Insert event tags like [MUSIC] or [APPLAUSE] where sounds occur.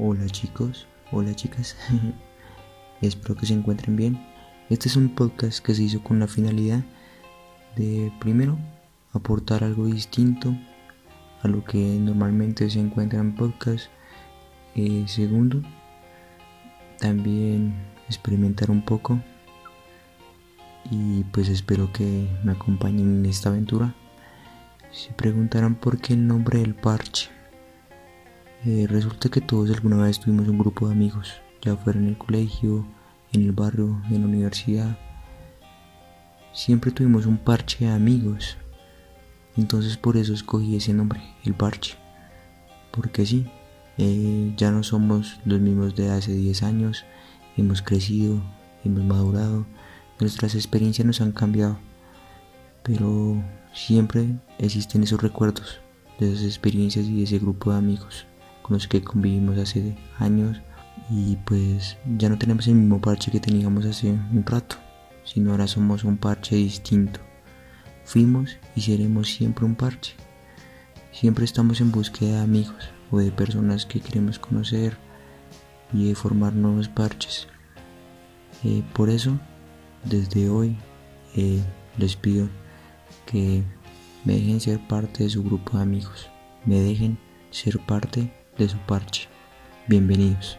Hola chicos, hola chicas, [LAUGHS] espero que se encuentren bien. Este es un podcast que se hizo con la finalidad de, primero, aportar algo distinto a lo que normalmente se encuentra en podcast. Eh, segundo, también experimentar un poco y pues espero que me acompañen en esta aventura. Se preguntarán por qué el nombre del parche. Eh, resulta que todos alguna vez tuvimos un grupo de amigos, ya fuera en el colegio, en el barrio, en la universidad. Siempre tuvimos un parche de amigos. Entonces por eso escogí ese nombre, el parche. Porque sí, eh, ya no somos los mismos de hace 10 años, hemos crecido, hemos madurado, nuestras experiencias nos han cambiado. Pero siempre existen esos recuerdos de esas experiencias y de ese grupo de amigos con los que convivimos hace años y pues ya no tenemos el mismo parche que teníamos hace un rato, sino ahora somos un parche distinto. Fuimos y seremos siempre un parche. Siempre estamos en búsqueda de amigos o de personas que queremos conocer y de formar nuevos parches. Eh, por eso, desde hoy eh, les pido que me dejen ser parte de su grupo de amigos, me dejen ser parte de su parche. Bienvenidos.